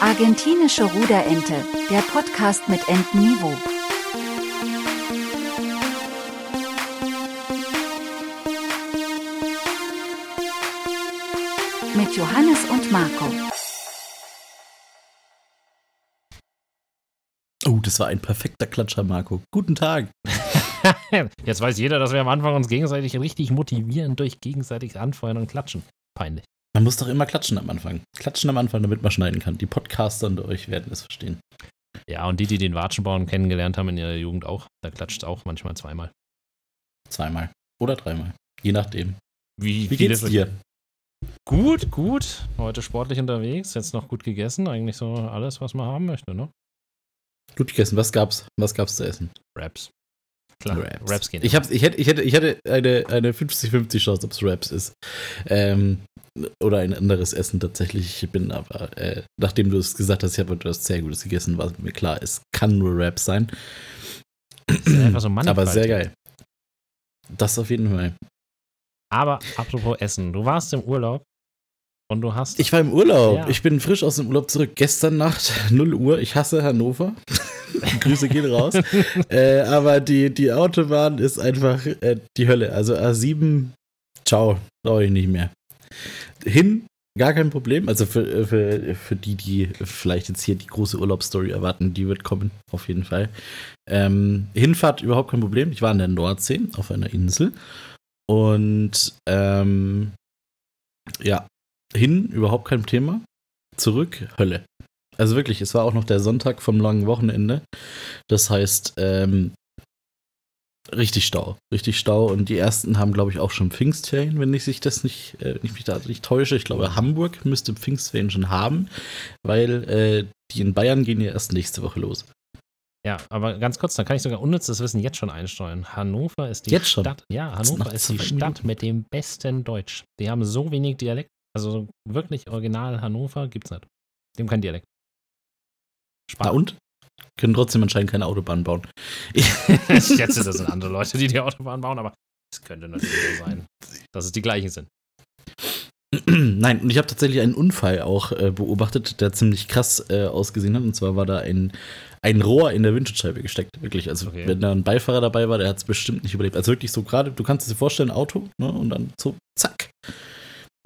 Argentinische Ruderente, der Podcast mit Entenniveau. Mit Johannes und Marco. Oh, das war ein perfekter Klatscher, Marco. Guten Tag. Jetzt weiß jeder, dass wir am Anfang uns gegenseitig richtig motivieren durch gegenseitiges Anfeuern und Klatschen. Peinlich. Man muss doch immer klatschen am Anfang. Klatschen am Anfang, damit man schneiden kann. Die Podcaster unter euch werden es verstehen. Ja, und die, die den Watschenbaum kennengelernt haben in ihrer Jugend auch, da klatscht auch manchmal zweimal. Zweimal. Oder dreimal. Je nachdem. Wie, Wie geht's dir? Gut, gut. Heute sportlich unterwegs, jetzt noch gut gegessen. Eigentlich so alles, was man haben möchte, ne? Gut gegessen. Was gab's? Was gab's zu essen? Raps. Klar, Raps. Raps gehen. Ich, hab's, ich, hätte, ich, hätte, ich hätte eine, eine 50-50 Chance, ob es Raps ist. Ähm, oder ein anderes Essen tatsächlich. Ich bin aber, äh, nachdem du es gesagt hast, ich habe etwas sehr Gutes gegessen, war mir klar, es kann nur Raps sein. Einfach so aber sehr geil. Das auf jeden Fall. Aber apropos Essen, du warst im Urlaub und du hast. Ich war im Urlaub. Ja. Ich bin frisch aus dem Urlaub zurück. Gestern Nacht, 0 Uhr. Ich hasse Hannover. Grüße gehen raus. äh, aber die, die Autobahn ist einfach äh, die Hölle. Also A7, ciao, brauche ich nicht mehr. Hin, gar kein Problem. Also für, für, für die, die vielleicht jetzt hier die große Urlaubsstory erwarten, die wird kommen, auf jeden Fall. Ähm, Hinfahrt überhaupt kein Problem. Ich war an der Nordsee auf einer Insel. Und ähm, ja, hin überhaupt kein Thema. Zurück, Hölle. Also wirklich, es war auch noch der Sonntag vom langen Wochenende. Das heißt, ähm, richtig Stau. Richtig Stau. Und die ersten haben, glaube ich, auch schon Pfingstferien, wenn ich sich das nicht, äh, wenn ich mich da nicht täusche. Ich glaube, Hamburg müsste Pfingstferien schon haben, weil äh, die in Bayern gehen ja erst nächste Woche los. Ja, aber ganz kurz, da kann ich sogar unnützes Wissen jetzt schon einsteuern. Hannover ist die Jetzt schon? Stadt. Ja, Hannover ist die Stadt mit dem besten Deutsch. Die haben so wenig Dialekt. Also wirklich original Hannover gibt's nicht. Die haben keinen Dialekt. Na und? Können trotzdem anscheinend keine Autobahn bauen. Ich schätze, das sind andere Leute, die die Autobahn bauen, aber es könnte natürlich so sein, dass es die gleichen sind. Nein, und ich habe tatsächlich einen Unfall auch äh, beobachtet, der ziemlich krass äh, ausgesehen hat. Und zwar war da ein, ein Rohr in der Windschutzscheibe gesteckt. Wirklich. Also, Okay. wenn da ein Beifahrer dabei war, der hat es bestimmt nicht überlebt. Also wirklich so gerade, du kannst es dir vorstellen, Auto, ne? Und dann so, zack.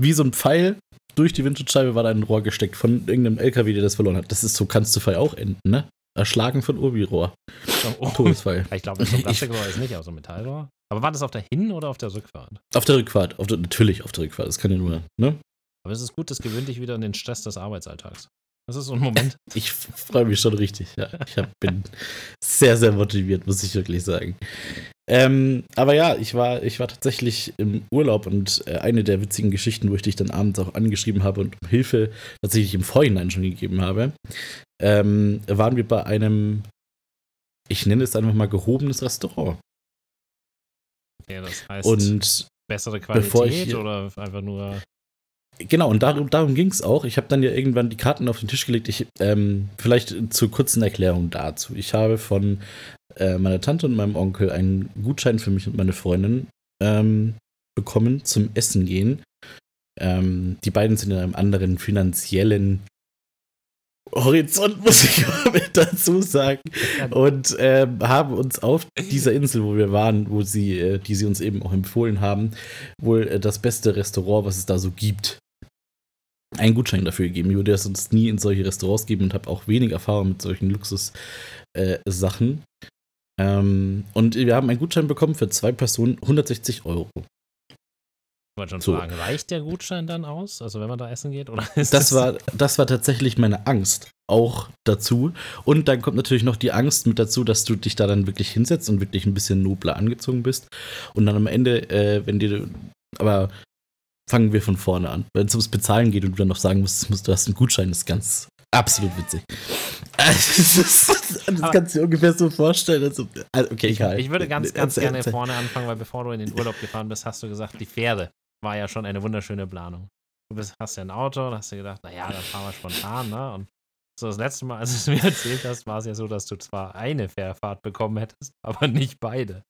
Wie so ein Pfeil durch die Windschutzscheibe war da ein Rohr gesteckt von irgendeinem LKW, der das verloren hat. Das ist so, kannst du Fall auch enden, ne? Erschlagen von Urbi-Rohr. Oh, Todesfall. ich glaube, das ist so Plastikrohr ist nicht, aber so ein Metallrohr. Aber war das auf der Hin- oder auf der Rückfahrt? Auf der Rückfahrt. Auf der, natürlich auf der Rückfahrt. Das kann ja nur, ne? Aber es ist gut, das gewöhnt dich wieder an den Stress des Arbeitsalltags. Das ist so ein Moment. Ich freue mich schon richtig. Ja, ich hab, bin sehr, sehr motiviert, muss ich wirklich sagen. Ähm, aber ja, ich war, ich war tatsächlich im Urlaub und äh, eine der witzigen Geschichten, wo ich dich dann abends auch angeschrieben habe und um Hilfe tatsächlich im Vorhinein schon gegeben habe, ähm, waren wir bei einem, ich nenne es einfach mal gehobenes Restaurant. Ja, das heißt, Und bessere ich Qualität hier- oder einfach nur. Genau, und darum, darum ging es auch. Ich habe dann ja irgendwann die Karten auf den Tisch gelegt. Ich, ähm, vielleicht zur kurzen Erklärung dazu. Ich habe von äh, meiner Tante und meinem Onkel einen Gutschein für mich und meine Freundin ähm, bekommen zum Essen gehen. Ähm, die beiden sind in einem anderen finanziellen Horizont, muss ich dazu sagen. Und ähm, haben uns auf dieser Insel, wo wir waren, wo sie, äh, die sie uns eben auch empfohlen haben, wohl äh, das beste Restaurant, was es da so gibt, einen Gutschein dafür gegeben. Ich würde das sonst nie in solche Restaurants geben und habe auch wenig Erfahrung mit solchen Luxus-Sachen. ähm, und wir haben einen Gutschein bekommen für zwei Personen 160 Euro. Wollte schon So. fragen, reicht der Gutschein dann aus? Also wenn man da essen geht? Oder ist Das war, das war tatsächlich meine Angst auch dazu. Und dann kommt natürlich noch die Angst mit dazu, dass du dich da dann wirklich hinsetzt und wirklich ein bisschen nobler angezogen bist. Und dann am Ende, äh, wenn dir, aber fangen wir von vorne an. Wenn es ums Bezahlen geht und du dann noch sagen musst, musst du hast einen Gutschein, ist ganz absolut witzig. das, ist, das Aber- kannst du dir ungefähr so vorstellen. Also, okay, egal. Ich würde ganz, ganz gerne vorne anfangen, weil bevor du in den Urlaub gefahren bist, hast du gesagt, die Fähre war ja schon eine wunderschöne Planung. Du bist, hast ja ein Auto und hast dir gedacht, naja, dann fahren wir spontan, ne? Und so das letzte Mal, als du es mir erzählt hast, war es ja so, dass du zwar eine Fährfahrt bekommen hättest, aber nicht beide.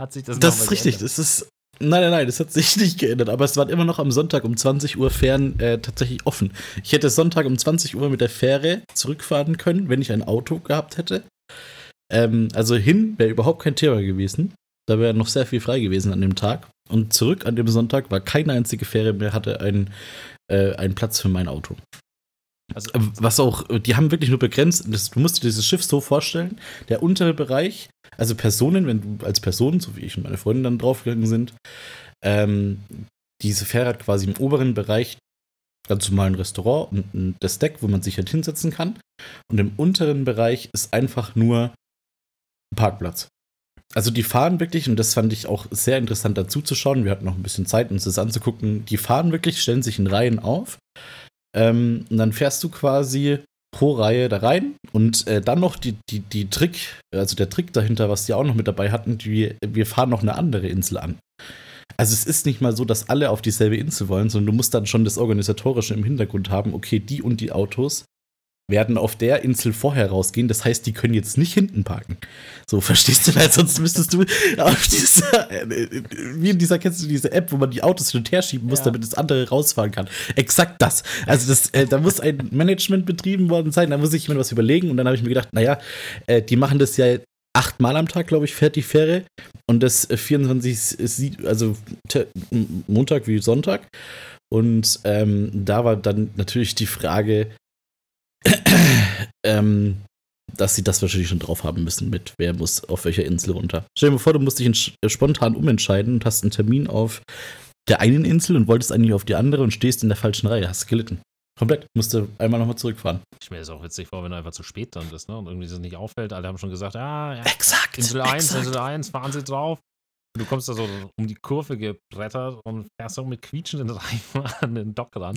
Hat sich das Das ist richtig. Das ist, Nein, nein, nein, das hat sich nicht geändert. Aber es waren immer noch am Sonntag um 20 Uhr Fähren äh, tatsächlich offen. Ich hätte Sonntag um 20 Uhr mit der Fähre zurückfahren können, wenn ich ein Auto gehabt hätte. Ähm, also hin wäre überhaupt kein Thema gewesen. Da wäre noch sehr viel frei gewesen an dem Tag. Und zurück an dem Sonntag war keine einzige Fähre mehr, hatte ein, äh, einen Platz für mein Auto. Also, Was auch, die haben wirklich nur begrenzt, das, du musst dir dieses Schiff so vorstellen, der untere Bereich, also Personen, wenn du als Person, so wie ich und meine Freundin dann draufgegangen sind, ähm, diese Fähre hat quasi im oberen Bereich ganz normalen Restaurant und das Deck, wo man sich halt hinsetzen kann. Und im unteren Bereich ist einfach nur ein Parkplatz. Also die fahren wirklich, und das fand ich auch sehr interessant dazu zu schauen, wir hatten noch ein bisschen Zeit, uns das anzugucken, die fahren wirklich, stellen sich in Reihen auf. Ähm, und dann fährst du quasi pro Reihe da rein und äh, dann noch die, die, die Trick, also der Trick dahinter, was die auch noch mit dabei hatten, die, wir fahren noch eine andere Insel an. Also es ist nicht mal so, dass alle auf dieselbe Insel wollen, sondern du musst dann schon das Organisatorische im Hintergrund haben, okay, die und die Autos werden auf der Insel vorher rausgehen. Das heißt, die können jetzt nicht hinten parken. So, verstehst du? Weil sonst müsstest du auf dieser, wie in dieser, kennst du diese App, wo man die Autos hin und her schieben muss, ja. damit das andere rausfahren kann. Exakt das. Also das, äh, da muss ein Management betrieben worden sein, da muss ich mir was überlegen und dann habe ich mir gedacht, naja, äh, die machen das ja achtmal am Tag, glaube ich, fährt die Fähre. Und das 24, äh, also Montag wie Sonntag. Und ähm, da war dann natürlich die Frage, ähm, dass sie das wahrscheinlich schon drauf haben müssen mit, wer muss auf welcher Insel runter. Stell dir mal vor, du musst dich spontan umentscheiden und hast einen Termin auf der einen Insel und wolltest eigentlich auf die andere und stehst in der falschen Reihe. Hast gelitten. Komplett. Musste einmal nochmal zurückfahren. Ich mir das auch witzig vor, wenn du einfach zu spät dann bist, ne? Und irgendwie das nicht auffällt. Alle haben schon gesagt, ah, ja, exakt, Insel 1, exakt. Insel 1, fahren Sie drauf. Du kommst da so um die Kurve gebrettert und fährst so mit quietschenden Reifen an den Dock ran.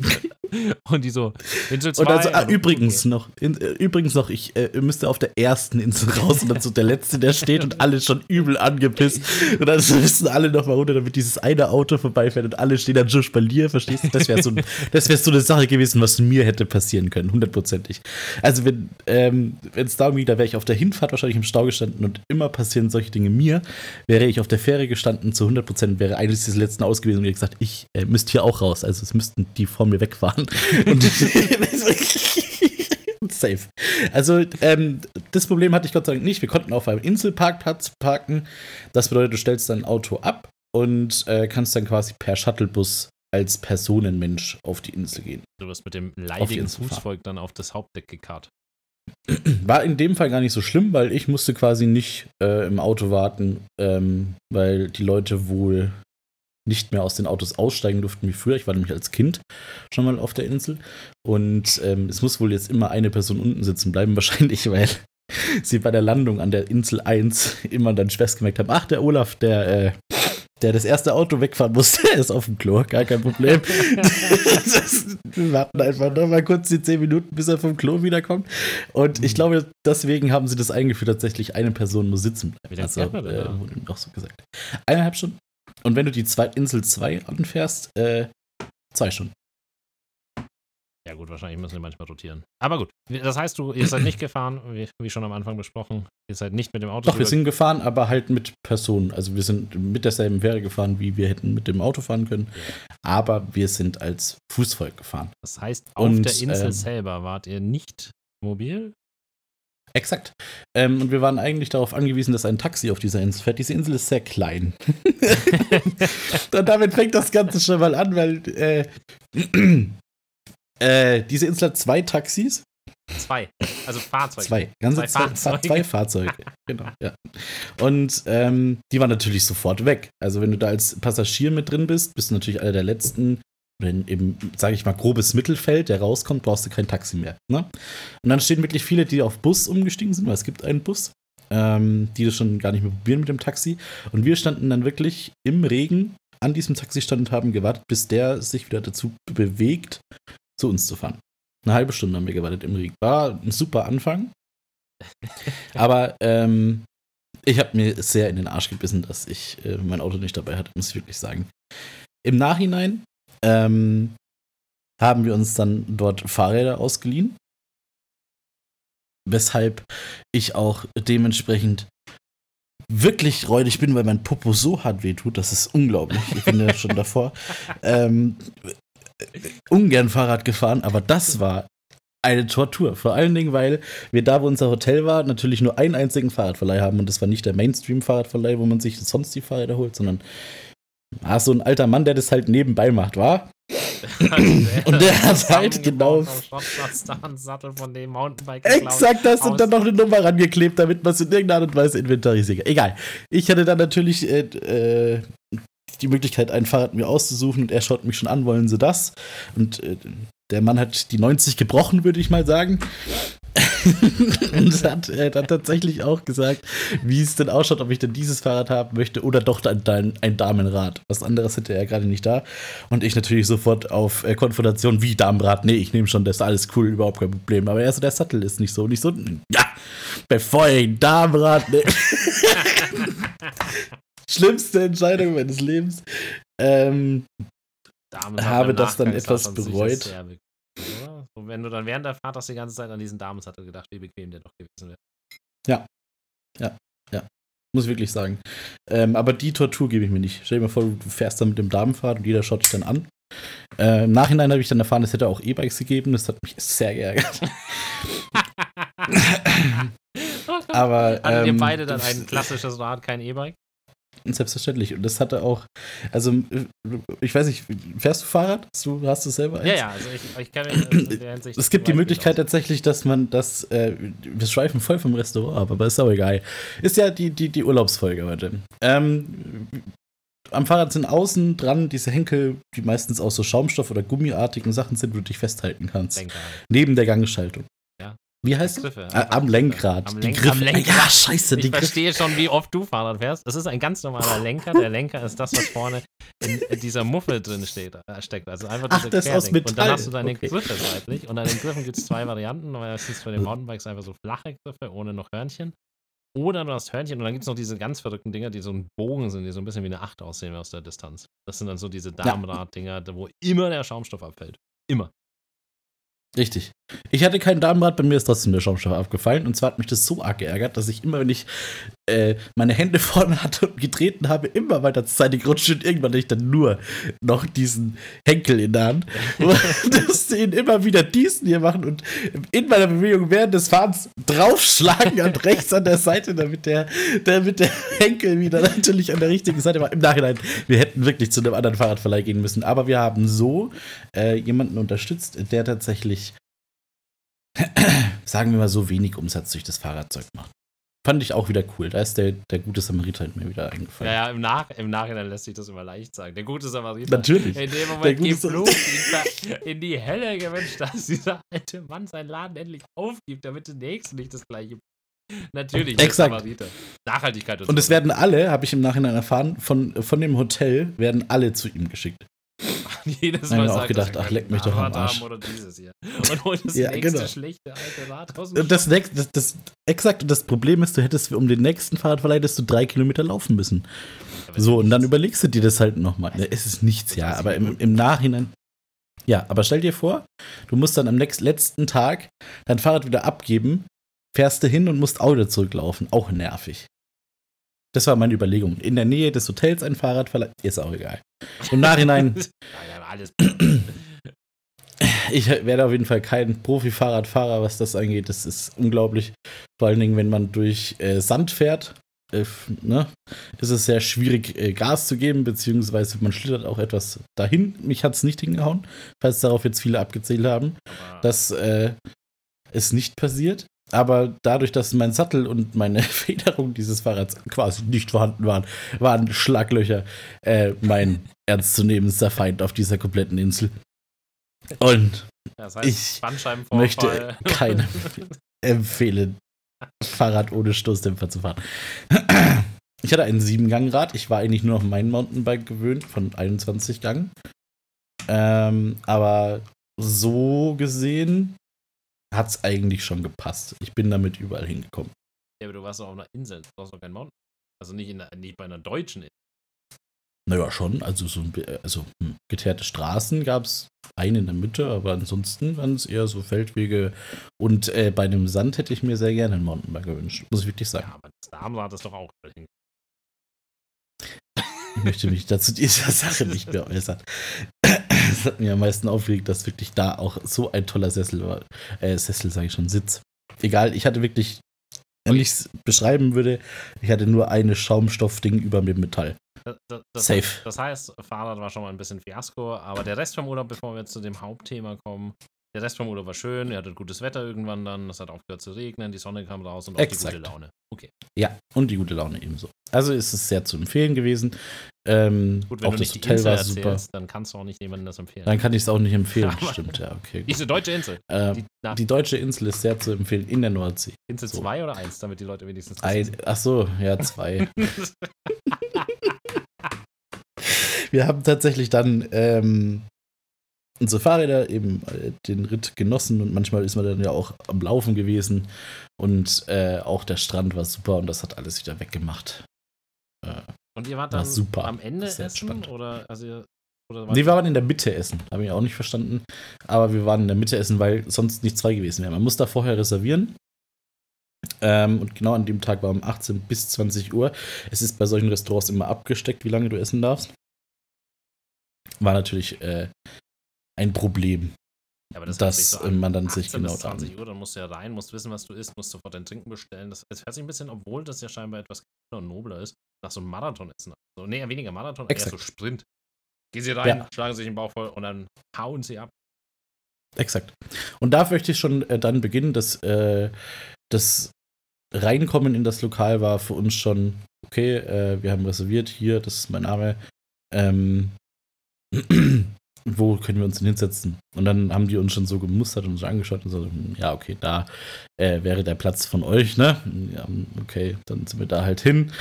und die so, Insel 2. Und also, ah, übrigens okay. noch, in, äh, übrigens noch, ich äh, müsste auf der ersten Insel raus und dann so der Letzte, der steht und alle schon übel angepisst. Und dann müssen alle noch mal runter, damit dieses eine Auto vorbeifährt und alle stehen dann schon Spalier, verstehst du? Das wäre so, das wär so eine Sache gewesen, was mir hätte passieren können, hundertprozentig. Also wenn ähm, es darum ging, da wäre ich auf der Hinfahrt wahrscheinlich im Stau gestanden und immer passieren solche Dinge mir, wäre ich auf der Fähre gestanden, zu 100 Prozent wäre eines des letzten aus gewesen und ich gesagt, ich äh, müsste hier auch raus. Also es müssten die vor mir wegfahren. Safe. Also, ähm, das Problem hatte ich Gott sei Dank nicht. Wir konnten auf einem Inselparkplatz parken. Das bedeutet, du stellst dein Auto ab und äh, kannst dann quasi per Shuttlebus als Personenmensch auf die Insel gehen. Du wirst mit dem leidigen Fußvolk dann auf das Hauptdeck gekarrt. War in dem Fall gar nicht so schlimm, weil ich musste quasi nicht äh, im Auto warten, ähm, weil die Leute wohl nicht mehr aus den Autos aussteigen durften wie früher. Ich war nämlich als Kind schon mal auf der Insel. Und ähm, es muss wohl jetzt immer eine Person unten sitzen bleiben, wahrscheinlich, weil sie bei der Landung an der Insel 1 immer dann Stress gemerkt haben, ach, der Olaf, der äh, der das erste Auto wegfahren musste, ist auf dem Klo, gar kein Problem. wir warten einfach noch mal kurz die 10 Minuten, bis er vom Klo wiederkommt. Und ich mhm. glaube, deswegen haben sie das eingeführt, tatsächlich eine Person muss sitzen bleiben. Wie lange also, man äh, wurde auch so gesagt. Eineinhalb Stunden. Und wenn du die zwei, Insel 2 anfährst, äh, zwei Stunden. Ja, gut, wahrscheinlich müssen wir manchmal rotieren. Aber gut, das heißt, du, ihr seid nicht gefahren, wie, wie, schon am Anfang besprochen. Ihr seid nicht mit dem Auto. Doch, wir sind gefahren, aber halt mit Personen. Also wir sind mit derselben Fähre gefahren, wie wir hätten mit dem Auto fahren können. Aber wir sind als Fußvolk gefahren. Das heißt, auf Und, der Insel ähm, selber wart ihr nicht mobil? Exakt. Ähm, und wir waren eigentlich darauf angewiesen, dass ein Taxi auf dieser Insel fährt. Diese Insel ist sehr klein. und damit fängt das Ganze schon mal an, weil äh, äh, diese Insel hat zwei Taxis. Zwei. Also Fahrzeuge. Zwei. Ganze zwei, zwei Fahrzeuge. Zwei Fahrzeuge. genau, ja. Und ähm, die waren natürlich sofort weg. Also, wenn du da als Passagier mit drin bist, bist du natürlich einer der letzten, oder eben, sage ich mal, grobes Mittelfeld, der rauskommt, brauchst du kein Taxi mehr. Ne? Und dann stehen wirklich viele, die auf Bus umgestiegen sind, weil es gibt einen Bus, ähm, die das schon gar nicht mehr probieren mit dem Taxi. Und wir standen dann wirklich im Regen an diesem Taxistand und haben gewartet, bis der sich wieder dazu bewegt, zu uns zu fahren. Eine halbe Stunde haben wir gewartet im Regen. War ein super Anfang. Aber ähm, ich habe mir sehr in den Arsch gebissen, dass ich äh, mein Auto nicht dabei hatte, muss ich wirklich sagen. Im Nachhinein ähm, haben wir uns dann dort Fahrräder ausgeliehen. Weshalb ich auch dementsprechend wirklich räudig bin, weil mein Popo so hart wehtut, das ist unglaublich. Ich bin ja schon davor ähm, ungern Fahrrad gefahren, aber das war eine Tortur. Vor allen Dingen, weil wir da, wo unser Hotel war, natürlich nur einen einzigen Fahrradverleih haben und das war nicht der Mainstream-Fahrradverleih, wo man sich sonst die Fahrräder holt, sondern ah, so ein alter Mann, der das halt nebenbei macht, war. und der hat halt genau. Exakt das und dann noch eine Nummer rangeklebt, damit man es in irgendeiner Art und Weise inventarisiert. Egal. Ich hatte dann natürlich äh, äh, die Möglichkeit, ein Fahrrad mir auszusuchen und er schaut mich schon an, wollen sie das? Und äh, der Mann hat die 90 gebrochen, würde ich mal sagen. und hat, er hat tatsächlich auch gesagt, wie es denn ausschaut, ob ich denn dieses Fahrrad haben möchte oder doch ein, ein Damenrad. Was anderes hätte er gerade nicht da. Und ich natürlich sofort auf äh, Konfrontation, wie Damenrad? Nee, ich nehme schon das, alles cool, überhaupt kein Problem. Aber erst der Sattel ist nicht so. Und ich so, ja, bevor ich ein Damenrad. Nee. Schlimmste Entscheidung meines Lebens. Ähm, habe das dann etwas bereut. Und wenn du dann während der Fahrt hast die ganze Zeit an diesen Damensattel gedacht, wie bequem der doch gewesen wäre. Ja. Ja. Ja. Muss ich wirklich sagen. Ähm, aber die Tortur gebe ich mir nicht. Stell dir mal vor, du fährst dann mit dem Damenfahrt und jeder schaut dich dann an. Äh, Im Nachhinein habe ich dann erfahren, es hätte auch E-Bikes gegeben. Das hat mich sehr geärgert. aber. Hatten ähm, ihr beide dann ein klassisches Rad, kein E-Bike? Selbstverständlich. Und das hatte auch, also ich weiß nicht, fährst du Fahrrad? Du hast du selber eins? Ja, ja, also ich, ich kenne in der Hinsicht. Es gibt die Möglichkeit tatsächlich, dass man das, äh, wir schweifen voll vom Restaurant ab, aber ist auch egal. Ist ja die, die, die Urlaubsfolge heute. Ähm, am Fahrrad sind außen dran diese Henkel, die meistens aus so Schaumstoff- oder gummiartigen Sachen sind, wo du dich festhalten kannst. Denke. Neben der Gangschaltung. Wie heißt Griffe, ah, am Lenkrad. Am, Lenk am Lenkrad. Ja, scheiße. Ich verstehe schon, wie oft du Fahrrad fährst. Das ist ein ganz normaler Lenker. Der Lenker ist das, was vorne in dieser Muffel drin steht, äh, steckt. Also einfach Ach, das aus Metall. Und dann hast du deine okay. Griffe seitlich. Und an den Griffen gibt es zwei Varianten. Meistens für den Mountainbikes einfach so flache Griffe ohne noch Hörnchen. Oder du hast Hörnchen und dann gibt es noch diese ganz verrückten Dinger, die so ein Bogen sind, die so ein bisschen wie eine Acht aussehen aus der Distanz. Das sind dann so diese Damenrad-Dinger, wo immer der Schaumstoff abfällt. Immer. Richtig. Ich hatte kein Damenrad, bei mir ist trotzdem der Schaumstoff abgefallen. Und zwar hat mich das so arg geärgert, dass ich immer, wenn ich äh, meine Hände vorne hatte und getreten habe, immer weiter zur Seite gerutscht und irgendwann hatte ich dann nur noch diesen Henkel in der Hand. musste ihn immer wieder diesen hier machen und in meiner Bewegung während des Fahrens draufschlagen und rechts an der Seite, damit der, damit der Henkel wieder natürlich an der richtigen Seite war. Im Nachhinein, wir hätten wirklich zu einem anderen Fahrradverleih gehen müssen. Aber wir haben so äh, jemanden unterstützt, der tatsächlich sagen wir mal so, wenig Umsatz durch das Fahrradzeug macht. Fand ich auch wieder cool. Da ist der, der gute Samariter mir wieder eingefallen. Ja, ja, im, Nach, im Nachhinein lässt sich das immer leicht sagen. Der gute Samariter. Natürlich. In dem Moment geflogen in die Helle gewünscht, dass dieser alte Mann seinen Laden endlich aufgibt, damit der Nächste nicht das gleiche. Natürlich, Exakt. Samariter. Nachhaltigkeit und, und es werden alle, habe ich im Nachhinein erfahren, von, von dem Hotel werden alle zu ihm geschickt. Jedes Mal auch gedacht, ach, leck mich doch am Arsch. Oder dieses hier. Und holt das ja, nächste genau. schlechte alte Rad aus dem das, nächste, das, das, Exakt, und das Problem ist, du hättest um den nächsten Fahrradverleih du drei Kilometer laufen müssen. So, und dann überlegst du dir das halt nochmal. Es ist nichts, ja, aber im, im Nachhinein. Ja, aber stell dir vor, du musst dann am nächsten, letzten Tag dein Fahrrad wieder abgeben, fährst du hin und musst wieder zurücklaufen. Auch nervig. Das war meine Überlegung. In der Nähe des Hotels ein Fahrrad verleihen, ist auch egal. Im Nachhinein. ich werde auf jeden Fall kein Profi-Fahrradfahrer, was das angeht. Das ist unglaublich. Vor allen Dingen, wenn man durch äh, Sand fährt, äh, ne, ist es sehr schwierig, äh, Gas zu geben, beziehungsweise man schlittert auch etwas dahin. Mich hat es nicht hingehauen, falls darauf jetzt viele abgezählt haben. Das äh, ist nicht passiert. Aber dadurch, dass mein Sattel und meine Federung dieses Fahrrads quasi nicht vorhanden waren, waren Schlaglöcher äh, mein ernstzunehmendster Feind auf dieser kompletten Insel. Und das heißt, ich möchte keinem empfehlen, Fahrrad ohne Stoßdämpfer zu fahren. Ich hatte ein Siebengangrad. Ich war eigentlich nur auf mein Mountainbike gewöhnt von 21 Gang. Ähm, aber so gesehen hat es eigentlich schon gepasst. Ich bin damit überall hingekommen. Ja, aber du warst doch auf einer Insel, du warst doch kein Mountain. Also nicht, in, nicht bei einer deutschen Insel. Naja, schon. Also, so, also hm, geteerte Straßen gab es eine in der Mitte, aber ansonsten waren es eher so Feldwege. Und äh, bei dem Sand hätte ich mir sehr gerne ein Mountainbike gewünscht, muss ich wirklich sagen. Ja, aber das Damenrad ist doch auch möchte mich dazu dieser Sache nicht mehr äußern. Es hat mir am meisten aufgeregt, dass wirklich da auch so ein toller Sessel war. Äh, Sessel sage ich schon, Sitz. Egal, ich hatte wirklich, wenn ich es beschreiben würde, ich hatte nur eine Schaumstoffding über mir Metall. Das, das, Safe. Das heißt, Fahrrad war schon mal ein bisschen Fiasko, aber der Rest vom Urlaub, bevor wir jetzt zu dem Hauptthema kommen, der Rest vom Urlaub war schön, ihr hattet gutes Wetter irgendwann dann, es hat aufgehört zu regnen, die Sonne kam raus und auch Exakt. die gute Laune. Okay. Ja, und die gute Laune ebenso. Also ist es sehr zu empfehlen gewesen. Ähm, Gut, wenn auch du das nicht die Hotel Insel war super. erzählst, dann kannst du auch nicht jemandem das empfehlen. Dann kann ich es auch nicht empfehlen. Stimmt, ja, okay. Gut. Diese deutsche Insel. Ähm, Die, die deutsche Insel ist sehr zu empfehlen in der Nordsee. Insel so. 2 oder 1, damit die Leute wenigstens Ein, ach so, ja, zwei. Wir haben tatsächlich dann ähm, unsere Fahrräder eben äh, den Ritt genossen und manchmal ist man dann ja auch am Laufen gewesen und äh, auch der Strand war super und das hat alles wieder weggemacht. Und ihr wart War dann super. am Ende essen entspannt. oder also oder nee, wir waren in der Mitte essen, habe ich auch nicht verstanden, aber wir waren in der Mitte essen, weil sonst nicht zwei gewesen wären. Man muss da vorher reservieren. Ähm, und genau an dem Tag war um 18 bis 20 Uhr. Es ist bei solchen Restaurants immer abgesteckt, wie lange du essen darfst. War natürlich äh, ein Problem. Ja, aber das dass, so äh, an. man dann sich 18 bis genau da- 20 Uhr, dann musst du ja rein, musst wissen, was du isst, musst sofort dein Trinken bestellen. Das, das hört sich ein bisschen, obwohl das ja scheinbar etwas kleiner und nobler ist, nach so einem Marathon essen. Also, nee, weniger Marathon, eher Exakt. so Sprint. Gehen sie rein, Ja. schlagen sich den Bauch voll und dann hauen sie ab. Exakt. Und da möchte ich schon äh, dann beginnen, dass äh, das Reinkommen in das Lokal war für uns schon, okay, äh, wir haben reserviert, hier, das ist mein Name. Ähm, wo können wir uns denn hinsetzen? Und dann haben die uns schon so gemustert und so angeschaut und so, ja, okay, da äh, wäre der Platz von euch, ne? Ja, okay, dann sind wir da halt hin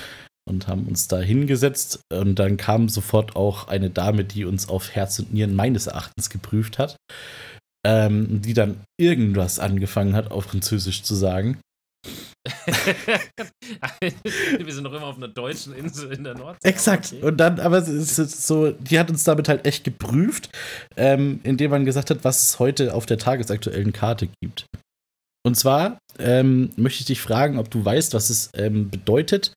und haben uns da hingesetzt. Und dann kam sofort auch eine Dame, die uns auf Herz und Nieren meines Erachtens geprüft hat, ähm, die dann irgendwas angefangen hat, auf Französisch zu sagen. Wir sind noch immer auf einer deutschen Insel in der Nordsee. Exakt. okay. Und dann, aber es ist so, die hat uns damit halt echt geprüft, ähm, indem man gesagt hat, was es heute auf der tagesaktuellen Karte gibt. Und zwar ähm, möchte ich dich fragen, ob du weißt, was es ähm, bedeutet.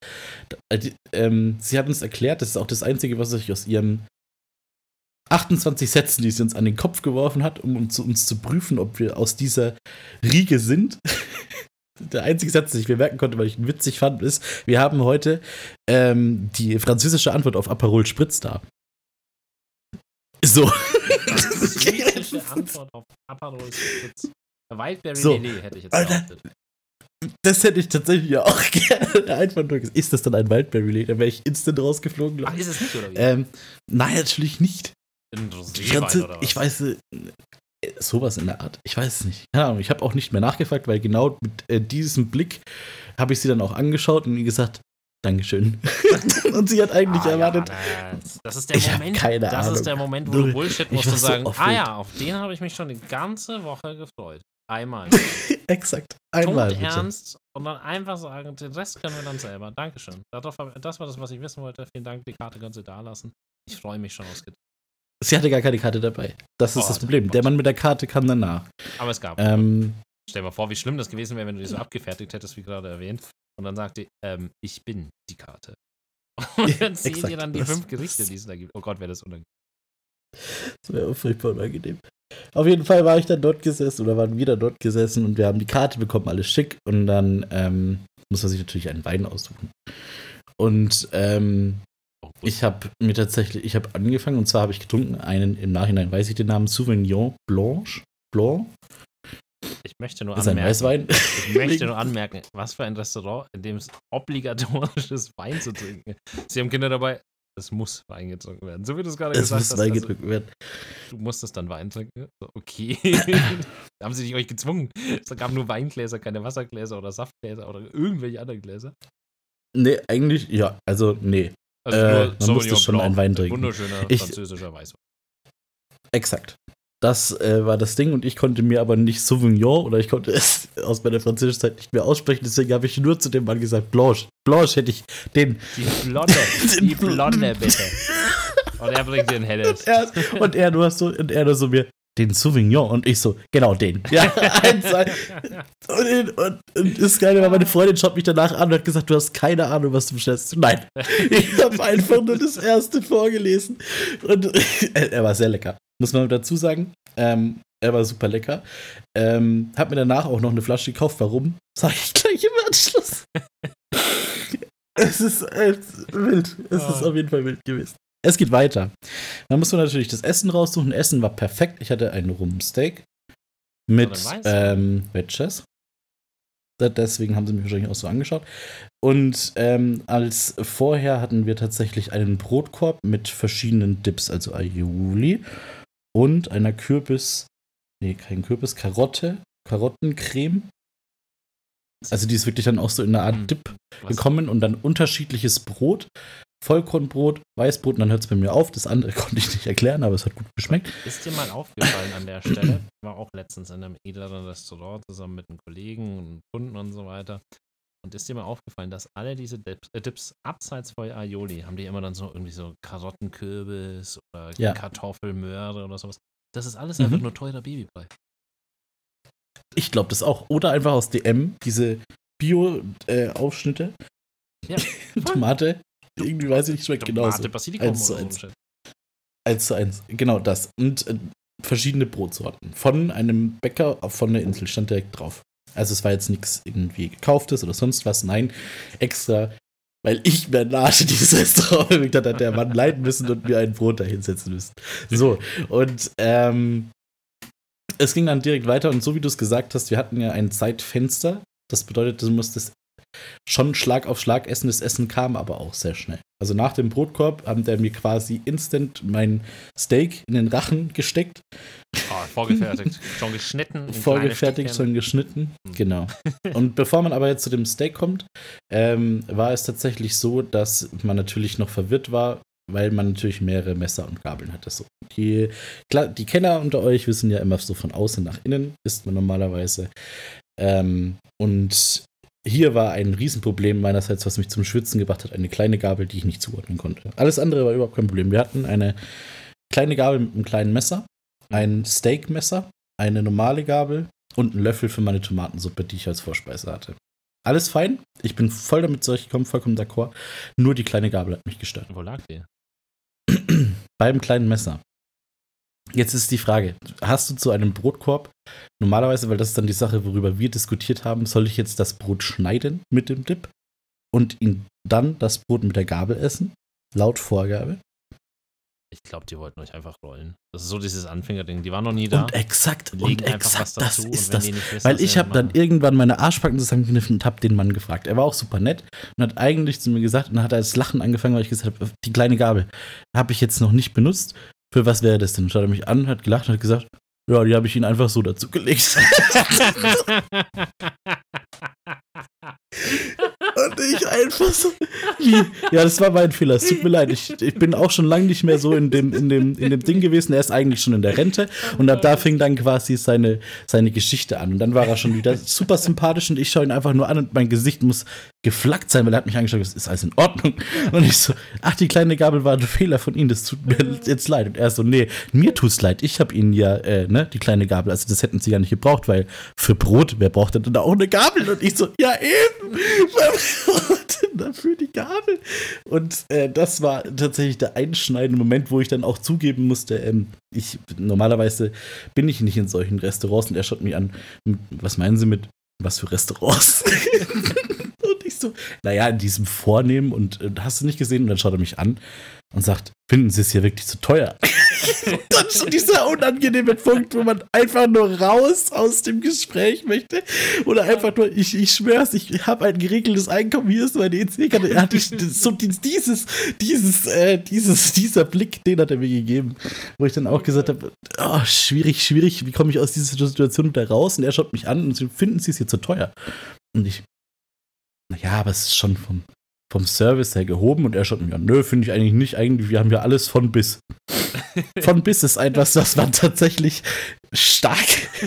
Äh, ähm, sie hat uns erklärt, das ist auch das Einzige, was ich aus ihren 28 Sätzen, die sie uns an den Kopf geworfen hat, um uns, uns zu prüfen, ob wir aus dieser Riege sind. Der einzige Satz, den ich mir merken konnte, weil ich ihn witzig fand, ist, wir haben heute ähm, die französische Antwort auf Aperol Spritz da. So. Französische Antwort auf Aperol Spritz. Wildberry So. Hätte ich jetzt behauptet. Das hätte ich tatsächlich ja auch gerne einfach nur gesagt. Ist das dann ein Waldberry Lane? Da wäre ich instant rausgeflogen. Ach, ist es nicht, oder wie? Ähm, nein, natürlich nicht. Was? ich weiß, sowas in der Art. Ich weiß es nicht. Keine Ahnung, ich habe auch nicht mehr nachgefragt, weil genau mit äh, diesem Blick habe ich sie dann auch angeschaut und gesagt, Dankeschön. und sie hat eigentlich Ah, erwartet, Ja, das ist der Ich Moment. keine das Ahnung. ist der Moment, wo du Bullshit musst und so sagen, ah aufgeregt. ja, auf den habe ich mich schon die ganze Woche gefreut. Einmal. exakt, einmal Tot ernst und dann einfach sagen, den Rest können wir dann selber. Dankeschön. Das war das, was ich wissen wollte. Vielen Dank, die Karte kannst du da lassen. Ich freue mich schon aufs Getränk. Sie hatte gar keine Karte dabei. Das ist Oh, das Problem. Der Mann mit der Karte kam danach. Aber es gab. Ähm, Stell dir mal vor, wie schlimm das gewesen wäre, wenn du die so abgefertigt hättest, wie gerade erwähnt. Und dann sagt die, ähm, ich bin die Karte. Und dann sehen dir dann die das- fünf Gerichte, die es da gibt. Oh Gott, wäre das unangenehm. Das wäre furchtbar unangenehm. Auf jeden Fall war ich dann dort gesessen oder waren wieder dort gesessen und wir haben die Karte bekommen, alles schick. Und dann ähm, muss man sich natürlich einen Wein aussuchen. Und ähm, ich habe mir tatsächlich, ich habe angefangen und zwar habe ich getrunken einen, im Nachhinein weiß ich den Namen, Sauvignon Blanche. Blanc. ich möchte nur anmerken, Weißwein. Ich möchte nur anmerken, was für ein Restaurant, in dem es obligatorisch ist, Wein zu trinken. Sie haben Kinder dabei, es muss Wein getrunken werden. So wie du es gerade Es gesagt muss hast. Wein also, gedrückt werden. du musstest dann Wein trinken. Okay. da haben sie dich euch gezwungen. Es gab nur Weingläser, keine Wassergläser oder Saftgläser oder irgendwelche anderen Gläser. Nee, eigentlich, ja, also nee. Also Äh, man musste schon Blanc, einen Wein ein trinken. Wunderschöner Ich- französischer Weißwein. Exakt. Das äh, war das Ding und ich konnte mir aber nicht Sauvignon oder ich konnte es aus meiner französischen Zeit nicht mehr aussprechen, deswegen habe ich nur zu dem Mann gesagt, Blanche. Blanche hätte ich den. Die Blonde, die Den Bl- Blonde bitte. Und er bringt dir ein helles. Und er, und er nur so, und er nur so mir, den Sauvignon. Und ich so, genau den. Ja, ein, zwei. Und, und, und das Geile war, meine Freundin schaut mich danach an und hat gesagt, du hast keine Ahnung, was du bestellst. Nein, ich habe einfach nur das erste vorgelesen. Und er war sehr lecker, muss man dazu sagen. Ähm, er war super lecker. Ähm, hab mir danach auch noch eine Flasche gekauft. Warum? Sag ich gleich im Anschluss. es ist äh, wild. Es ist auf jeden Fall wild gewesen. Es geht weiter. Dann muss man natürlich das Essen raussuchen. Essen war perfekt. Ich hatte einen Rumsteak mit ähm, Wedges. Deswegen haben sie mich wahrscheinlich auch so angeschaut. Und ähm, als vorher hatten wir tatsächlich einen Brotkorb mit verschiedenen Dips, also Aioli und einer Kürbis, nee, kein Kürbis, Karotte, Karottencreme. Also die ist wirklich dann auch so in einer Art hm, Dip gekommen und dann unterschiedliches Brot. Vollkornbrot, Weißbrot und dann hört es bei mir auf. Das andere konnte ich nicht erklären, aber es hat gut geschmeckt. Ist dir mal aufgefallen an der Stelle? Ich war auch letztens in einem edleren Restaurant zusammen mit einem Kollegen und Kunden und so weiter. Und ist dir mal aufgefallen, dass alle diese Dips, äh, Dips abseits von Aioli haben die immer dann so irgendwie so Karottenkürbis oder ja. Kartoffelmöhre oder sowas. Das ist alles mhm. einfach nur teurer Babybrei. Ich glaube das auch. Oder einfach aus DM, diese Bio-Aufschnitte. Äh, ja. Tomate. Irgendwie weiß ich nicht, schmeckt genauso. Tomate, Basilikum eins zu eins. Eins zu eins. Genau das. Und äh, verschiedene Brotsorten. Von einem Bäcker von der Insel stand direkt drauf. Also es war jetzt nichts irgendwie gekauftes oder sonst was. Nein, extra, weil ich mir Nage dieses Restaurant bewegt hat, hat der Mann leiden müssen und mir ein Brot da hinsetzen müssen. So, und ähm, es ging dann direkt weiter und so wie du es gesagt hast, wir hatten ja ein Zeitfenster. Das bedeutet, du musstest schon Schlag auf Schlag essen. Das Essen kam aber auch sehr schnell. Also nach dem Brotkorb haben der mir quasi instant mein Steak in den Rachen gesteckt. Oh, vorgefertigt, schon geschnitten. Vorgefertigt, schon geschnitten, hm. genau. Und bevor man aber jetzt zu dem Steak kommt, ähm, war es tatsächlich so, dass man natürlich noch verwirrt war, weil man natürlich mehrere Messer und Gabeln hatte. So. Die, klar, die Kenner unter euch wissen ja immer so von außen nach innen, ist man normalerweise. Ähm, und hier war ein Riesenproblem meinerseits, was mich zum Schwitzen gebracht hat, eine kleine Gabel, die ich nicht zuordnen konnte. Alles andere war überhaupt kein Problem. Wir hatten eine kleine Gabel mit einem kleinen Messer, ein Steakmesser, eine normale Gabel und einen Löffel für meine Tomatensuppe, die ich als Vorspeise hatte. Alles fein. Ich bin voll damit zurechtgekommen, vollkommen d'accord. Nur die kleine Gabel hat mich gestört. Wo lag die? Beim kleinen Messer. Jetzt ist die Frage, hast du zu einem Brotkorb, normalerweise, weil das ist dann die Sache, worüber wir diskutiert haben, soll ich jetzt das Brot schneiden mit dem Dip und ihn dann das Brot mit der Gabel essen? Laut Vorgabe? Ich glaube, die wollten euch einfach rollen. Das ist so dieses Anfängerding. Die waren noch nie da. Und exakt, und exakt, das ist das. Wissen, Weil ich habe dann irgendwann meine Arschbacken zusammengekniffen und habe den Mann gefragt. Er war auch super nett und hat eigentlich zu mir gesagt, und dann hat er das Lachen angefangen, weil ich gesagt habe, die kleine Gabel habe ich jetzt noch nicht benutzt für was wäre das denn? Schaut er mich an, hat gelacht und hat gesagt, ja, die habe ich ihnen einfach so dazu gelegt. Und ich einfach so. Wie? Ja, das war mein Fehler. Es tut mir leid. Ich, ich bin auch schon lange nicht mehr so in dem, in, dem, in dem Ding gewesen. Er ist eigentlich schon in der Rente. Und ab da fing dann quasi seine, seine Geschichte an. Und dann war er schon wieder super sympathisch und ich schaue ihn einfach nur an und mein Gesicht muss geflackt sein, weil er hat mich angeschaut, es ist alles in Ordnung. Und ich so, ach, die kleine Gabel war ein Fehler von Ihnen, das tut mir jetzt leid. Und er so, nee, mir tut's leid, ich habe Ihnen ja, äh, ne, die kleine Gabel, also das hätten Sie ja nicht gebraucht, weil für Brot, wer braucht denn da auch eine Gabel? Und ich so, ja eben, wer braucht denn dafür die Gabel? Und äh, das war tatsächlich der einschneidende Moment, wo ich dann auch zugeben musste, ähm, ich, normalerweise bin ich nicht in solchen Restaurants und er schaut mich an, was meinen Sie mit, was für Restaurants? so, naja, in diesem Vornehmen und äh, hast du nicht gesehen? Und dann schaut er mich an und sagt, finden Sie es hier wirklich zu teuer? dann schon dieser unangenehme Punkt, wo man einfach nur raus aus dem Gespräch möchte. Oder einfach nur, ich, ich schwör's, ich habe ein geregeltes Einkommen, hier ist meine EC-Karte. Er hat so dieses, dieses, äh, dieses, dieser Blick, den hat er mir gegeben. Wo ich dann auch gesagt habe, oh, schwierig, schwierig, wie komme ich aus dieser Situation wieder raus? Und er schaut mich an und so, finden Sie es hier zu teuer? Und ich, naja, aber es ist schon vom, vom Service her gehoben und er schaut mir an, nö, finde ich eigentlich nicht, eigentlich, wir haben ja alles von bis. von bis ist etwas, was man tatsächlich stark,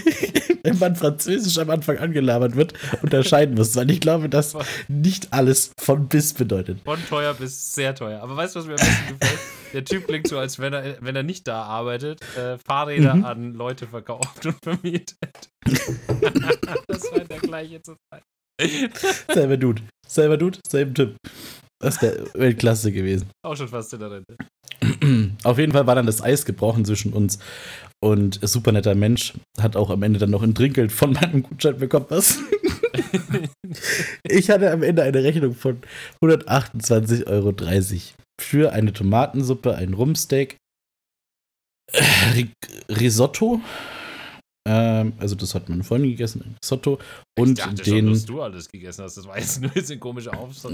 wenn man Französisch am Anfang angelabert wird, unterscheiden muss, weil ich glaube, dass nicht alles von bis bedeutet. Von teuer bis sehr teuer. Aber weißt du, was mir am besten gefällt? Der Typ klingt so, als wenn er, wenn er nicht da arbeitet, äh, Fahrräder mhm. an Leute verkauft und vermietet. das war der gleiche zur Zeit. Selber Dude. Selber Dude, selben Typ. Das wäre Weltklasse gewesen. Auch schon fast in der Rente. Auf jeden Fall war dann das Eis gebrochen zwischen uns. Und super netter Mensch hat auch am Ende dann noch ein Trinkgeld von meinem Gutschein bekommen. Was? ich hatte am Ende eine Rechnung von 128,30 Euro für eine Tomatensuppe, ein Rumsteak, Risotto ähm, also das hat meine Freundin gegessen, ein Risotto. Und ich dachte den, schon, dass du alles gegessen hast. Das war jetzt nur ein komischer Aufsatz.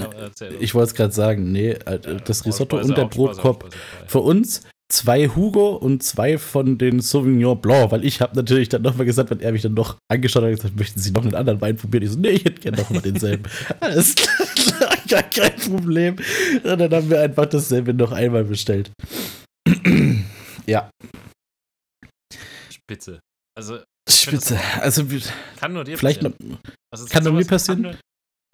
Ich wollte es gerade sagen, nee, äh, das Risotto und der Brotkorb für uns zwei Hugo und zwei von den Sauvignon Blanc, weil ich habe natürlich dann nochmal gesagt, wenn er mich dann noch angeschaut hat, gesagt, möchten Sie noch einen anderen Wein probieren? Ich so, nee, ich hätte gerne nochmal denselben. Alles klar, gar kein Problem. Und dann haben wir einfach dasselbe noch einmal bestellt. ja. Spitze. Also. Spitze. Also, kann nur dir vielleicht passieren. Noch, also kann nur mir passieren. Nur,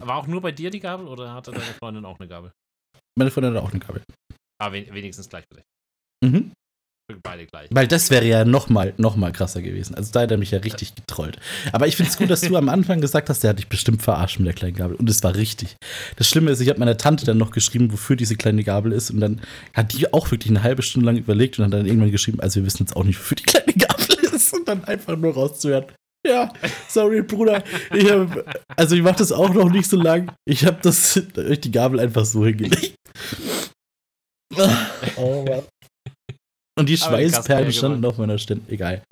war auch nur bei dir die Gabel oder hatte deine Freundin auch eine Gabel? Meine Freundin hat auch eine Gabel. Aber wenigstens gleichberechtigt. Mhm. Beide gleich. Weil das wäre ja nochmal noch mal krasser gewesen. Also da hat er mich ja richtig getrollt. Aber ich finde es gut, dass du am Anfang gesagt hast, der hat dich bestimmt verarscht mit der kleinen Gabel. Und es war richtig. Das Schlimme ist, ich habe meiner Tante dann noch geschrieben, wofür diese kleine Gabel ist. Und dann hat die auch wirklich eine halbe Stunde lang überlegt und hat dann irgendwann geschrieben, also wir wissen jetzt auch nicht, wofür die kleine Gabel ist. Und dann einfach nur rauszuhören. Ja, sorry, Bruder. Ich hab, also ich mache das auch noch nicht so lang. Ich habe das durch die Gabel einfach so hingelegt. Oh Mann. Und die Schweißperlen standen auf meiner Stirn. Egal.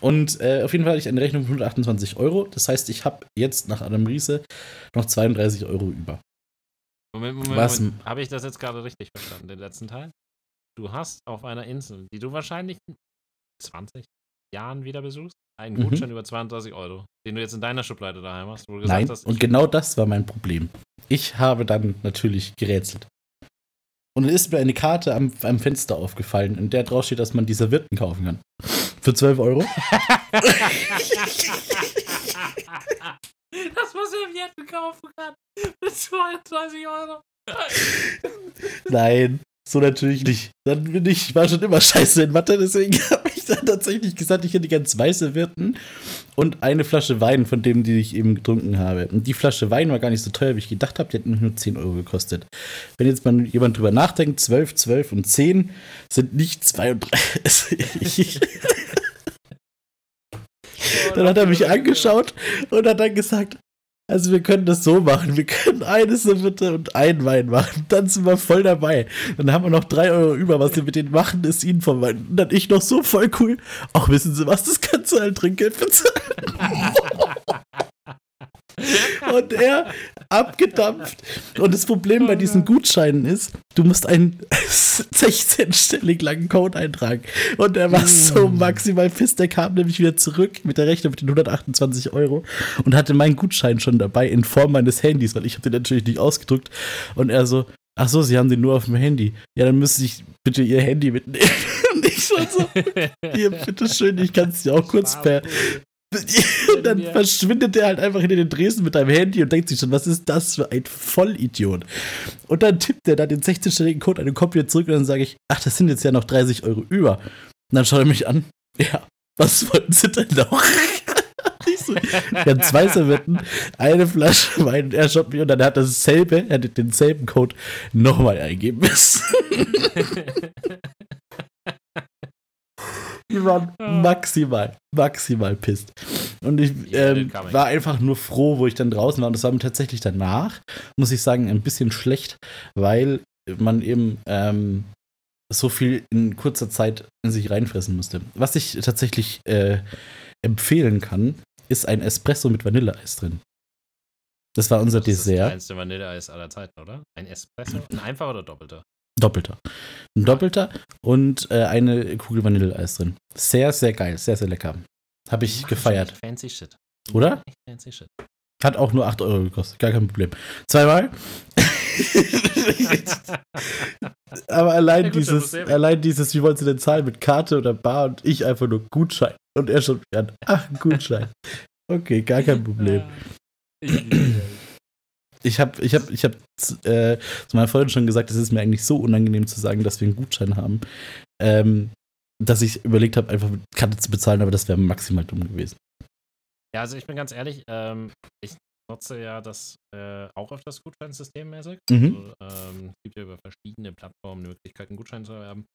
Und äh, auf jeden Fall hatte ich eine Rechnung von 128 Euro. Das heißt, ich habe jetzt nach Adam Riese noch 32 Euro über. Moment, Moment, Was? Moment. Habe ich das jetzt gerade richtig verstanden, den letzten Teil? Du hast auf einer Insel, die du wahrscheinlich 20 Jahren wieder besuchst, einen mhm. Gutschein über 32 Euro, den du jetzt in deiner Schublade daheim hast. Wo du gesagt Nein, hast, und genau das war mein Problem. Ich habe dann natürlich gerätselt. Und dann ist mir eine Karte am, am Fenster aufgefallen, in der drauf steht, dass man diese Wirten kaufen kann. Für 12 Euro. das muss er Wirten kaufen kann. Für 32 Euro. Nein, so natürlich nicht. Dann bin ich, war schon immer scheiße in Mathe, deswegen habe ich dann tatsächlich gesagt, ich hätte ganz weiße Wirten und eine Flasche Wein von dem, die ich eben getrunken habe. Und die Flasche Wein war gar nicht so teuer, wie ich gedacht habe, die hat nur 10 Euro gekostet. Wenn jetzt mal jemand drüber nachdenkt, 12, 12 und 10 sind nicht 32. dann hat er mich angeschaut und hat dann gesagt, also wir können das so machen. Wir können eine Serviette und einen Wein machen. Dann sind wir voll dabei. Dann haben wir noch drei Euro über. Was wir mit denen machen, ist ihnen vom Wein. Und dann ich noch so voll cool. Ach, wissen Sie was? Das kannst du halt Trinkgeld bezahlen. und er abgedampft. Und das Problem bei diesen Gutscheinen ist, du musst einen 16-stellig langen Code eintragen. Und er war so mm. maximal piss, der kam nämlich wieder zurück mit der Rechnung mit den 128 Euro und hatte meinen Gutschein schon dabei in Form meines Handys, weil ich habe den natürlich nicht ausgedruckt. Und er so, ach so, sie haben den nur auf dem Handy. Ja, dann müsste ich bitte ihr Handy mitnehmen. Und ich schon so, hier, bitteschön, ich kann es dir auch kurz per, und dann verschwindet er halt einfach hinter den Dresden mit deinem Handy und denkt sich schon, was ist das für ein Vollidiot? Und dann tippt er da den 16-stelligen Code an und kommt wieder zurück und dann sage ich, ach, das sind jetzt ja noch 30 Euro über. Und dann schaut er mich an, ja, was wollten Sie denn noch? ich so, ja, zwei Servietten, eine Flasche Wein und er schaut mich und dann hat er dasselbe, er hat denselben Code nochmal eingeben müssen. Die waren maximal, maximal pisst. Und ich ähm, war einfach nur froh, wo ich dann draußen war. Und das war mir tatsächlich danach, muss ich sagen, ein bisschen schlecht, weil man eben ähm, so viel in kurzer Zeit in sich reinfressen musste. Was ich tatsächlich äh, empfehlen kann, ist ein Espresso mit Vanilleeis drin. Das war unser das Dessert. Das ist eins der Vanilleeis aller Zeiten, oder? Ein Espresso? Ein einfacher oder doppelter? Doppelter. Ein doppelter und äh, eine Kugel Vanilleeis drin. Sehr, sehr geil. Sehr, sehr lecker. Habe ich gefeiert. Fancy Shit. Oder? Fancy Shit. Hat auch nur 8 Euro gekostet. Gar kein Problem. Zweimal. Aber allein Ja, gut, dieses, allein dieses, wie wollen Sie denn zahlen, mit Karte oder Bar und ich einfach nur Gutschein. Und er schon an, ach, ein Gutschein. Okay, gar kein Problem. Ich habe ich hab, ich hab, äh, zu meiner Freundin schon gesagt, es ist mir eigentlich so unangenehm zu sagen, dass wir einen Gutschein haben, ähm, dass ich überlegt habe, einfach mit Karte zu bezahlen, aber das wäre maximal dumm gewesen. Ja, also ich bin ganz ehrlich, ähm, ich nutze ja das äh, auch öfters Gutscheinsystemmäßig. Mhm. Also, ähm, es gibt ja über verschiedene Plattformen die Möglichkeit, einen Gutschein zu erwerben.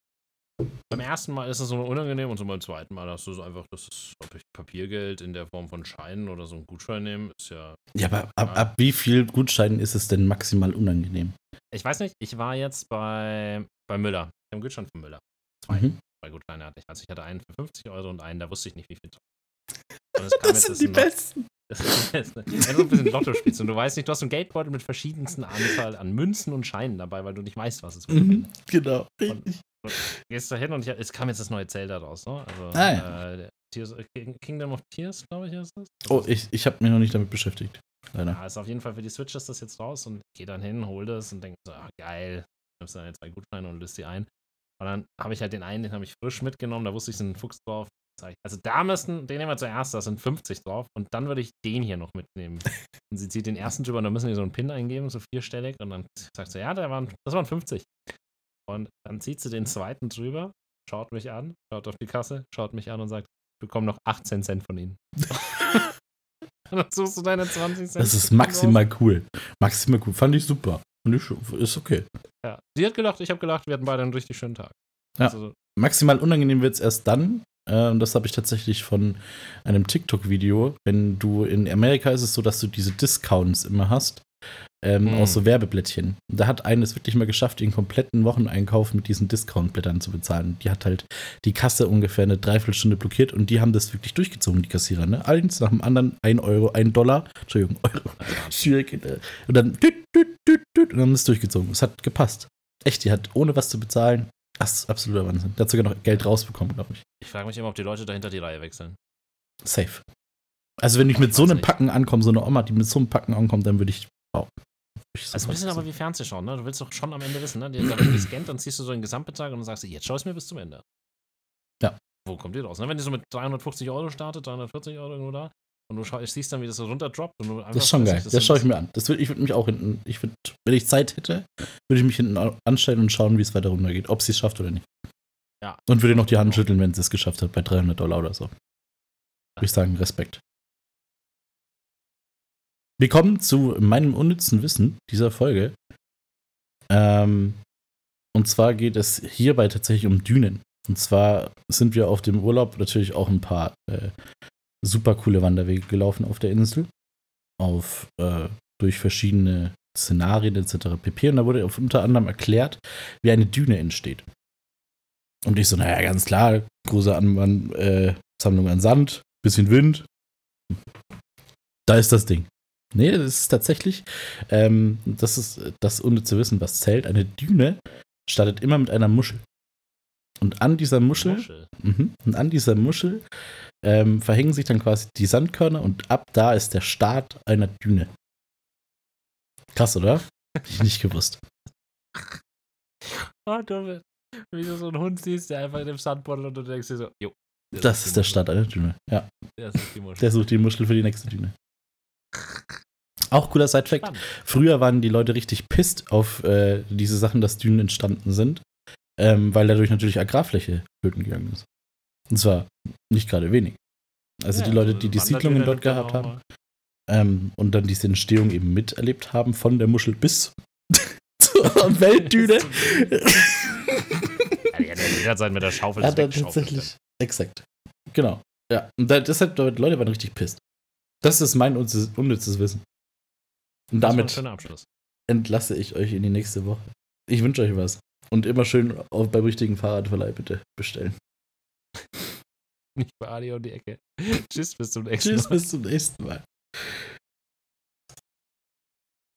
Beim ersten Mal ist es so unangenehm und so beim zweiten Mal hast du so einfach, das ist, ob ich Papiergeld in der Form von Scheinen oder so einen Gutschein nehme, ist ja. Ja, aber ab, ab wie viel Gutscheinen ist es denn maximal unangenehm? Ich weiß nicht, ich war jetzt bei, bei Müller. Ich habe einen Gutschein von Müller. Zwei, Mhm. zwei Gutscheine hatte ich. Also ich hatte einen für 50 Euro und einen, da wusste ich nicht, wie viel. Und Das jetzt sind das die besten. Das ist wenn du ein bisschen Lotto spielst und du weißt nicht, du hast einen Geldbeutel mit verschiedensten Anzahl an Münzen und Scheinen dabei, weil du nicht weißt, was es ist. Mhm, genau. Und- Gehst da hin und ich, es kam jetzt das neue Zelda raus, ne? Also, Ah, ja. äh, Tears, äh, King- Kingdom of Tears, glaube ich, ist das. Oh, ich, ich habe mich noch nicht damit beschäftigt. Leider. Ja, ist auf jeden Fall für die Switch ist das jetzt raus und geh dann hin, hol das und denk so, ah, geil, nimmst dann jetzt zwei Gutscheine und löst die ein. Und dann habe ich halt den einen, den habe ich frisch mitgenommen, da wusste ich, ein Fuchs drauf. Ich, Also da müssten, den nehmen wir zuerst, da sind 50 drauf und dann würde ich den hier noch mitnehmen. Und sie zieht den ersten drüber und dann müssen wir so einen Pin eingeben, so vierstellig und dann sagt sie, ja, der waren, das waren 50. Und dann zieht sie den zweiten drüber, schaut mich an, schaut auf die Kasse, schaut mich an und sagt, ich bekomme noch 18 Cent von Ihnen. und dann suchst du deine 20 Cent. Das ist maximal cool. Maximal cool. Fand ich super. Fand ich, ist okay. Ja. Sie hat gelacht, ich habe gelacht, wir hatten beide einen richtig schönen Tag. Ja. Also, Maximal unangenehm wird es erst dann. Äh, und das habe ich tatsächlich von einem TikTok-Video. Wenn du in Amerika ist es so, dass du diese Discounts immer hast. Ähm, Hm. Aus so Werbeblättchen. Da hat eine es wirklich mal geschafft, den kompletten Wocheneinkauf mit diesen Discount-Blättern zu bezahlen. Die hat halt die Kasse ungefähr eine Dreiviertelstunde blockiert und die haben das wirklich durchgezogen, die Kassierer. Ne? Eins nach dem anderen, ein Euro, ein Dollar, Entschuldigung, Euro. Schwierig. Und dann düt, düt, düt, düt, und dann haben das durchgezogen. Es hat gepasst. Echt, die hat ohne was zu bezahlen. Das ist absoluter Wahnsinn. Der hat sogar noch Geld rausbekommen, glaube ich. ich frage mich immer, ob die Leute dahinter die Reihe wechseln. Safe. Also, wenn ich mit ich so einem. Packen ankomme, so eine Oma, die mit so einem Packen ankommt, dann würde ich. Wow. Also ein bisschen aber wie Fernsehschauen, ne? Du willst doch schon am Ende wissen, ne? Da wird gescannt, dann ziehst du so den Gesamtbetrag und dann sagst du, jetzt schau es mir bis zum Ende. Ja. Wo kommt die raus? Ne? Wenn die so mit 350 Euro startet, 340 Euro irgendwo da, und du schau, siehst dann, wie das so runterdroppt und du einfach. Das ist schon geil. Das, sind- schaue ich mir an. Das würd, ich würde mich auch hinten. Ich würd, wenn ich Zeit hätte, würde ich mich hinten anstellen und schauen, wie es weiter runtergeht. Ob sie es schafft oder nicht. Ja. Und würde noch die Hand schütteln, wenn sie es geschafft hat, bei 300 Dollar oder so. Würde ich sagen, Respekt. Wir kommen zu meinem unnützen Wissen dieser Folge. Ähm, und zwar geht es hierbei tatsächlich um Dünen. Und zwar sind wir auf dem Urlaub natürlich auch ein paar äh, super coole Wanderwege gelaufen auf der Insel. Auf, äh, durch verschiedene Szenarien etc. pp. Und da wurde unter anderem erklärt, wie eine Düne entsteht. Und ich so, naja, ganz klar, große Anwand, äh, Sammlung an Sand, bisschen Wind. Da ist das Ding. Nee, das ist tatsächlich, ähm, das ist das unnütze Wissen, was zählt. Eine Düne startet immer mit einer Muschel. Und an dieser Muschel, Muschel. Mhm. Und an dieser Muschel ähm, verhängen sich dann quasi die Sandkörner und ab da ist der Start einer Düne. Krass, oder? Hab ich nicht gewusst. Oh, du, wie du so einen Hund siehst, der einfach in dem Sand buddelt und du denkst dir so, jo. Das ist der Start einer Düne. Ja, Das ist die Muschel. der sucht die Muschel für die nächste Düne. Auch cooler Sidefact. Spannend. Früher waren die Leute richtig pisst auf äh, diese Sachen, dass Dünen entstanden sind, ähm, weil dadurch natürlich Agrarfläche flöten gegangen ist. Und zwar nicht gerade wenig. Also Ja, die Leute, die die Wanderdüne Siedlungen dort dann gehabt haben, mal- ähm, und dann diese Entstehung eben miterlebt haben, von der Muschel bis zur Weltdüne. Ja, die hätte jederzeit mit der Schaufel Hat er weggeschaufelt. tatsächlich. Exakt. Genau. Ja. Und da, deshalb, die Leute waren richtig pisst. Das ist mein unnützes Wissen. Und war damit entlasse ich euch in die nächste Woche. Ich wünsche euch was. Und immer schön auf, beim richtigen Fahrradverleih bitte bestellen. Nicht bei Ali um die Ecke. Tschüss, bis zum nächsten Tschüss, Mal. bis zum nächsten Mal.